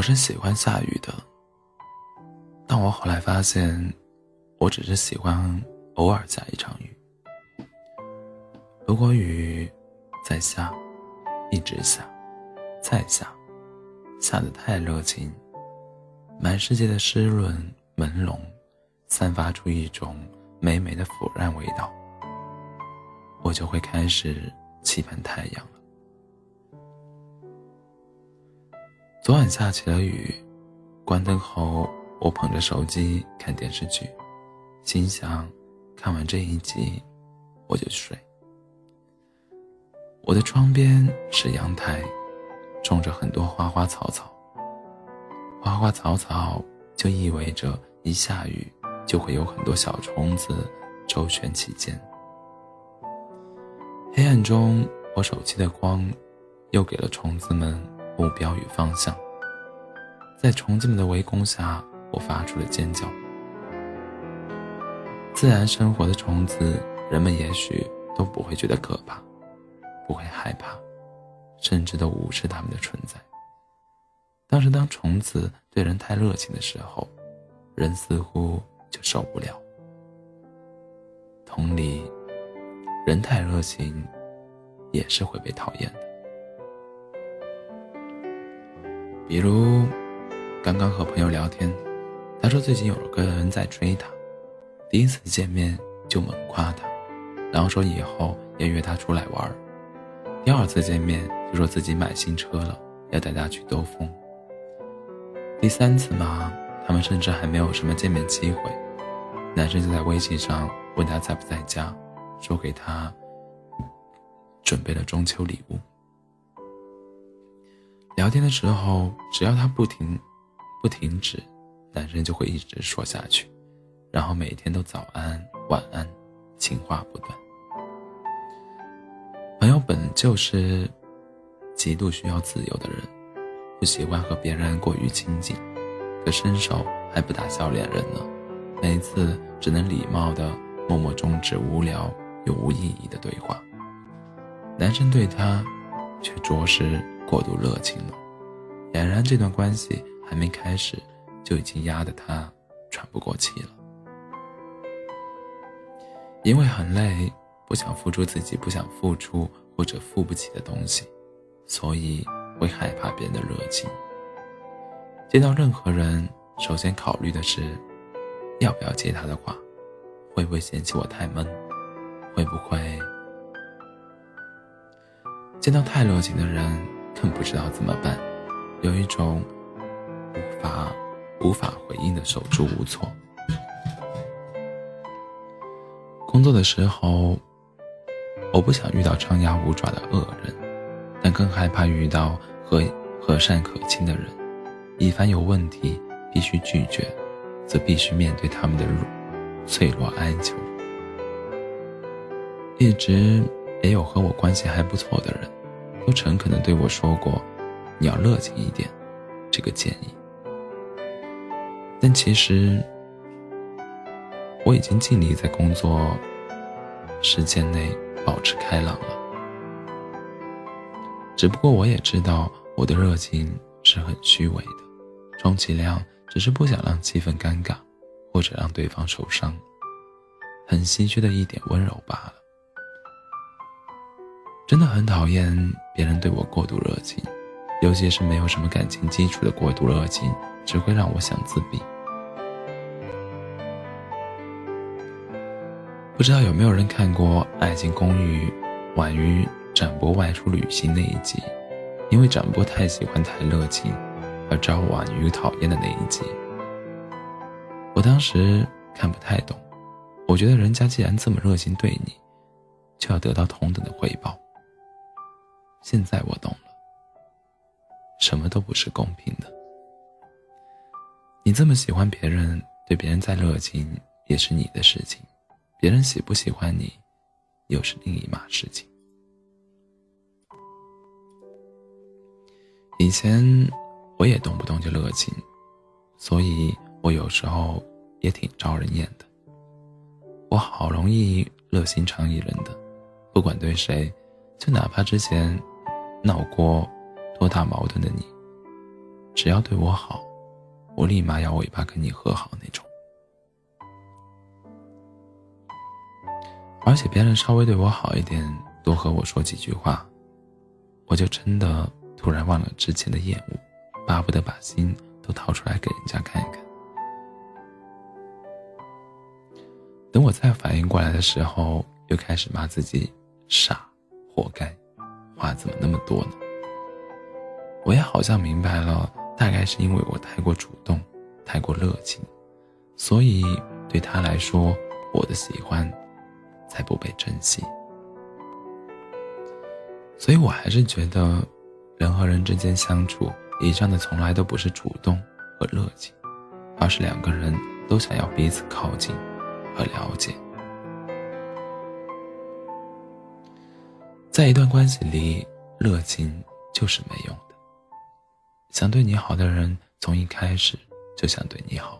我是喜欢下雨的，但我后来发现，我只是喜欢偶尔下一场雨。如果雨在下，一直下，再下，下得太热情，满世界的湿润朦胧，散发出一种美美的腐烂味道，我就会开始期盼太阳了。昨晚下起了雨，关灯后，我捧着手机看电视剧，心想，看完这一集，我就睡。我的窗边是阳台，种着很多花花草草。花花草草就意味着一下雨，就会有很多小虫子周旋其间。黑暗中，我手机的光，又给了虫子们。目标与方向，在虫子们的围攻下，我发出了尖叫。自然生活的虫子，人们也许都不会觉得可怕，不会害怕，甚至都无视它们的存在。但是，当虫子对人太热情的时候，人似乎就受不了。同理，人太热情，也是会被讨厌的。比如，刚刚和朋友聊天，他说最近有个人在追他，第一次见面就猛夸他，然后说以后要约他出来玩第二次见面就说自己买新车了，要带他去兜风。第三次嘛，他们甚至还没有什么见面机会，男生就在微信上问他在不在家，说给他准备了中秋礼物。聊天的时候，只要他不停，不停止，男生就会一直说下去，然后每天都早安、晚安，情话不断。朋友本就是极度需要自由的人，不喜欢和别人过于亲近，可伸手还不打笑脸人呢，每次只能礼貌的默默终止无聊又无意义的对话。男生对他，却着实。过度热情了，俨然这段关系还没开始，就已经压得他喘不过气了。因为很累，不想付出自己不想付出或者付不起的东西，所以会害怕别人的热情。见到任何人，首先考虑的是，要不要接他的话，会不会嫌弃我太闷，会不会见到太热情的人。更不知道怎么办，有一种无法无法回应的手足无措。工作的时候，我不想遇到张牙舞爪的恶人，但更害怕遇到和和善可亲的人。一凡有问题必须拒绝，则必须面对他们的脆弱哀求。一直也有和我关系还不错的人。都诚恳地对我说过：“你要热情一点。”这个建议，但其实我已经尽力在工作时间内保持开朗了。只不过我也知道我的热情是很虚伪的，充其量只是不想让气氛尴尬，或者让对方受伤，很稀缺的一点温柔罢了。真的很讨厌别人对我过度热情，尤其是没有什么感情基础的过度热情，只会让我想自闭。不知道有没有人看过《爱情公寓》婉瑜展博外出旅行那一集？因为展博太喜欢太热情，而招婉瑜讨厌的那一集。我当时看不太懂，我觉得人家既然这么热情对你，就要得到同等的回报。现在我懂了，什么都不是公平的。你这么喜欢别人，对别人再热情也是你的事情，别人喜不喜欢你，又是另一码事情。以前我也动不动就热情，所以我有时候也挺招人厌的。我好容易热心肠一人的，不管对谁，就哪怕之前。闹过多大矛盾的你，只要对我好，我立马摇尾巴跟你和好那种。而且别人稍微对我好一点，多和我说几句话，我就真的突然忘了之前的厌恶，巴不得把心都掏出来给人家看一看。等我再反应过来的时候，又开始骂自己傻，活该，话怎么那么多呢？我也好像明白了，大概是因为我太过主动，太过热情，所以对他来说，我的喜欢。才不被珍惜，所以我还是觉得，人和人之间相处，以上的从来都不是主动和热情，而是两个人都想要彼此靠近和了解。在一段关系里，热情就是没用的。想对你好的人，从一开始就想对你好；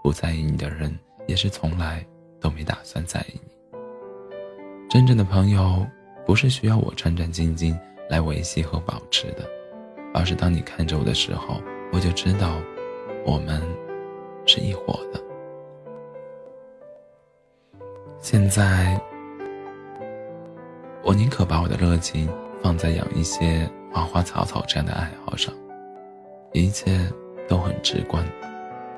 不在意你的人，也是从来都没打算在意你。真正的朋友，不是需要我战战兢兢来维系和保持的，而是当你看着我的时候，我就知道，我们是一伙的。现在，我宁可把我的热情放在养一些花花草草这样的爱好上，一切都很直观，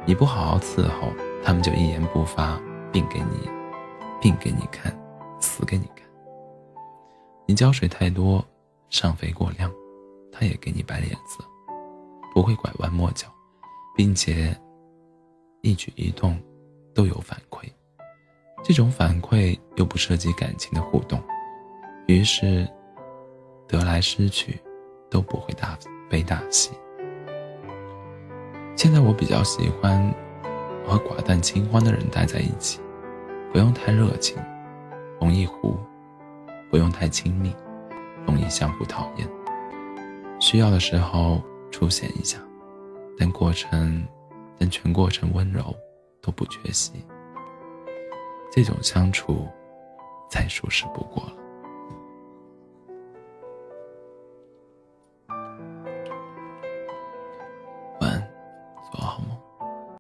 你不好好伺候，他们就一言不发，病给你，病给你看。死给你看！你浇水太多，上肥过量，他也给你摆脸色，不会拐弯抹角，并且一举一动都有反馈。这种反馈又不涉及感情的互动，于是得来失去都不会大悲大喜。现在我比较喜欢和寡淡清欢的人待在一起，不用太热情。容易糊，不用太亲密，容易相互讨厌。需要的时候出现一下，但过程，但全过程温柔都不缺席。这种相处，再舒适不过了。